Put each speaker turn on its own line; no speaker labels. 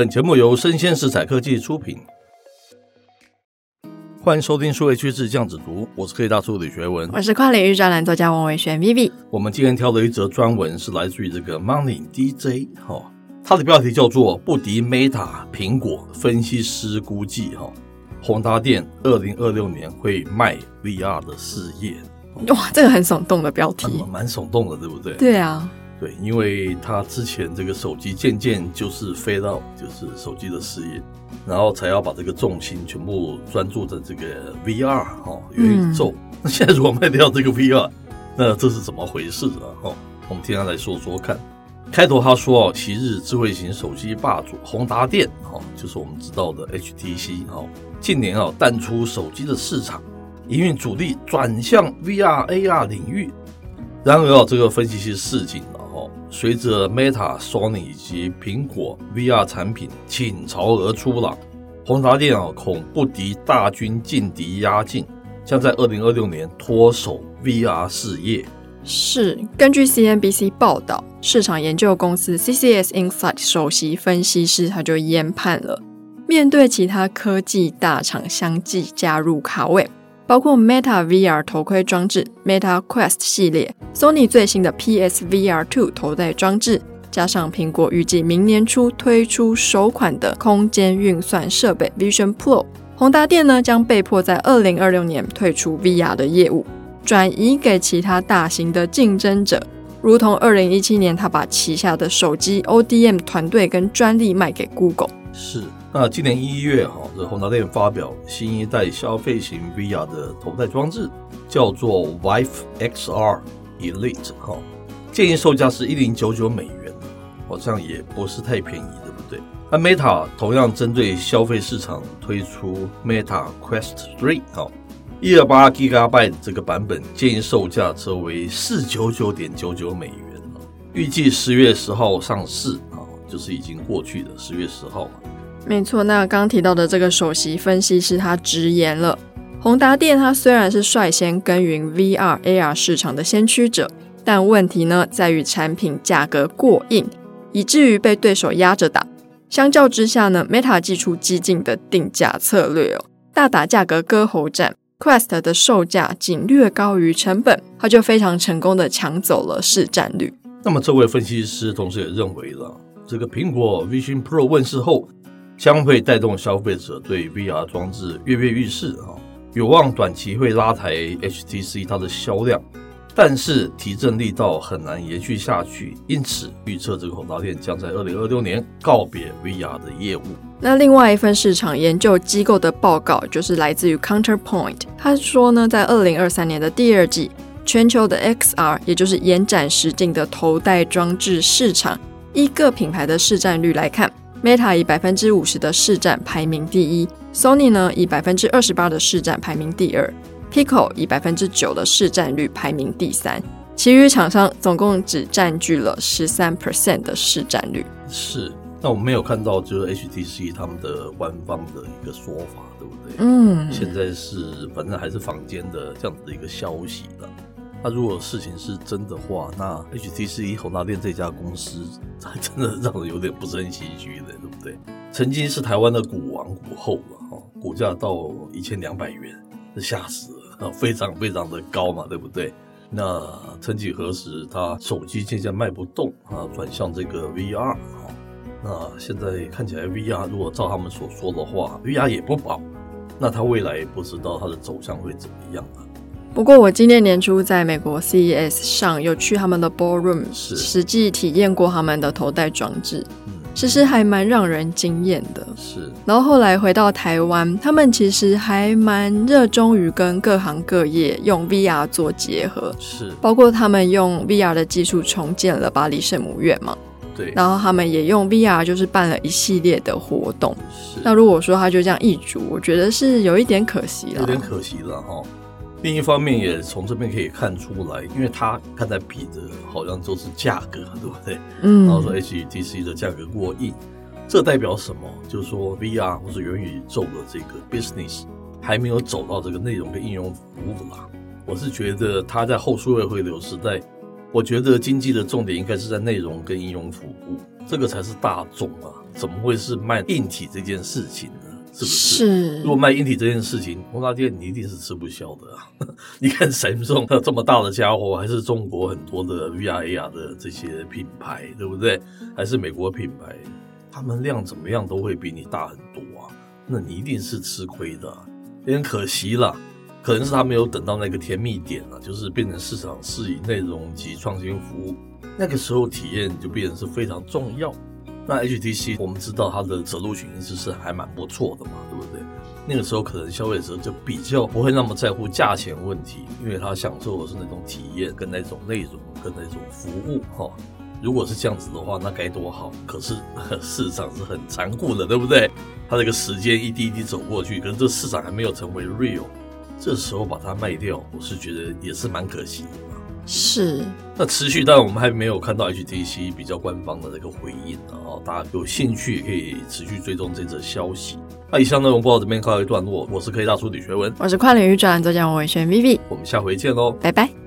本节目由生鲜食材科技出品。欢迎收听数位趋势酱子读，我是科技大叔李学文，
我是跨领域专栏作家王维轩 Vivi。
我们今天挑的一则专文是来自于这个 Money DJ 哈、哦，它的标题叫做“不敌 Meta 苹果”，分析师估计哈，宏达电二零二六年会卖 VR 的事业。
哇，这个很耸动的标题，
蛮，蛮耸动的，对不对？
对啊。
对，因为他之前这个手机渐渐就是飞到就是手机的事业，然后才要把这个重心全部专注在这个 VR 哈元宇宙。那、嗯、现在如果卖掉这个 VR，那这是怎么回事啊？哈，我们听他来说说看。开头他说哦，昔日智慧型手机霸主宏达电哈，就是我们知道的 HTC 哈，近年啊淡出手机的市场，营运主力转向 VR AR 领域。然而啊，这个分析师示警了。随着 Meta、Sony 以及苹果 VR 产品倾巢而出了，宏达电啊恐不敌大军劲敌压境，将在二零二六年脱手 VR 事业。
是根据 CNBC 报道，市场研究公司 CCS Insight 首席分析师他就研判了，面对其他科技大厂相继加入卡位。包括 Meta VR 头盔装置、Meta Quest 系列、Sony 最新的 PSVR 2头戴装置，加上苹果预计明年初推出首款的空间运算设备 Vision Pro，宏达电呢将被迫在二零二六年退出 VR 的业务，转移给其他大型的竞争者，如同二零一七年他把旗下的手机 ODM 团队跟专利卖给 Google。
是。那今年一月哈，这宏达电发表新一代消费型 VR 的头戴装置，叫做 Vive XR Elite 哈，建议售价是一零九九美元，好像也不是太便宜，对不对？那 Meta 同样针对消费市场推出 Meta Quest 3哈，一二八 GB 这个版本建议售价则为四九九点九九美元，预计十月十号上市啊，就是已经过去的十月十号嘛。
没错，那刚提到的这个首席分析师他直言了，宏达电它虽然是率先耕耘 VR AR 市场的先驱者，但问题呢在于产品价格过硬，以至于被对手压着打。相较之下呢，Meta 祭出激进的定价策略哦，大打价格割喉战，Quest 的售价仅略高于成本，它就非常成功的抢走了市占率。
那么这位分析师同时也认为了，这个苹果 Vision Pro 问世后。将会带动消费者对 VR 装置跃跃欲试啊，有望短期会拉抬 HTC 它的销量，但是提振力道很难延续下去，因此预测这个宏达电将在二零二六年告别 VR 的业务。
那另外一份市场研究机构的报告就是来自于 Counterpoint，他说呢，在二零二三年的第二季，全球的 XR 也就是延展实境的头戴装置市场，依各品牌的市占率来看。Meta 以百分之五十的市占排名第一，Sony 呢以百分之二十八的市占排名第二，Pico 以百分之九的市占率排名第三，其余厂商总共只占据了十三 percent 的市占率。
是，那我们没有看到就是 HTC 他们的官方的一个说法，对不对？
嗯，
现在是反正还是坊间的这样子的一个消息了。那如果事情是真的话，那 HTC 宏达电这家公司 还真的让人有点不胜唏嘘的，对不对？曾经是台湾的股王股后嘛哈，股价到一千两百元，这吓死了，非常非常的高嘛，对不对？那曾几何时，他手机渐渐卖不动啊，转向这个 VR 啊。那现在看起来，VR 如果照他们所说的话，VR 也不保。那他未来也不知道他的走向会怎么样啊。
不过我今年年初在美国 CES 上有去他们的 Ballroom，
是
实际体验过他们的头戴装置，
嗯，
其实还蛮让人惊艳的。
是。
然后后来回到台湾，他们其实还蛮热衷于跟各行各业用 VR 做结合，
是。
包括他们用 VR 的技术重建了巴黎圣母院嘛。
对。
然后他们也用 VR 就是办了一系列的活动。
是。
那如果说他就这样易主，我觉得是有一点可惜了。
有点可惜了哈。另一方面，也从这边可以看出来，因为他刚才比的好像都是价格，对不对？嗯。然后说 HTC 的价格过硬，这代表什么？就是说 VR 或者元宇宙的这个 business 还没有走到这个内容跟应用服务啦。我是觉得它在后数位回流时代，我觉得经济的重点应该是在内容跟应用服务，这个才是大众啊，怎么会是卖硬体这件事情呢？是不是？是。如果卖硬体这件事情，宏达电你一定是吃不消的啊！你看 Samsung 这么大的家伙，还是中国很多的 VR 的这些品牌，对不对？还是美国品牌，他们量怎么样都会比你大很多啊！那你一定是吃亏的啊，有点可惜了。可能是他没有等到那个甜蜜点啊，就是变成市场适宜内容及创新服务，那个时候体验就变成是非常重要。那 HTC 我们知道它的走路群其实是还蛮不错的嘛，对不对？那个时候可能消费者就比较不会那么在乎价钱问题，因为他享受的是那种体验跟那种内容跟那种服务哈。如果是这样子的话，那该多好！可是 市场是很残酷的，对不对？它这个时间一滴一滴走过去，可是这市场还没有成为 real，这时候把它卖掉，我是觉得也是蛮可惜的。
是，
那持续，但我们还没有看到 HTC 比较官方的这个回应啊，大家有兴趣也可以持续追踪这则消息。那以上内容播到这边告一段落，我是科技大叔李学文，
我是跨领域专栏作家王伟轩 Vivi，
我们下回见喽，
拜拜。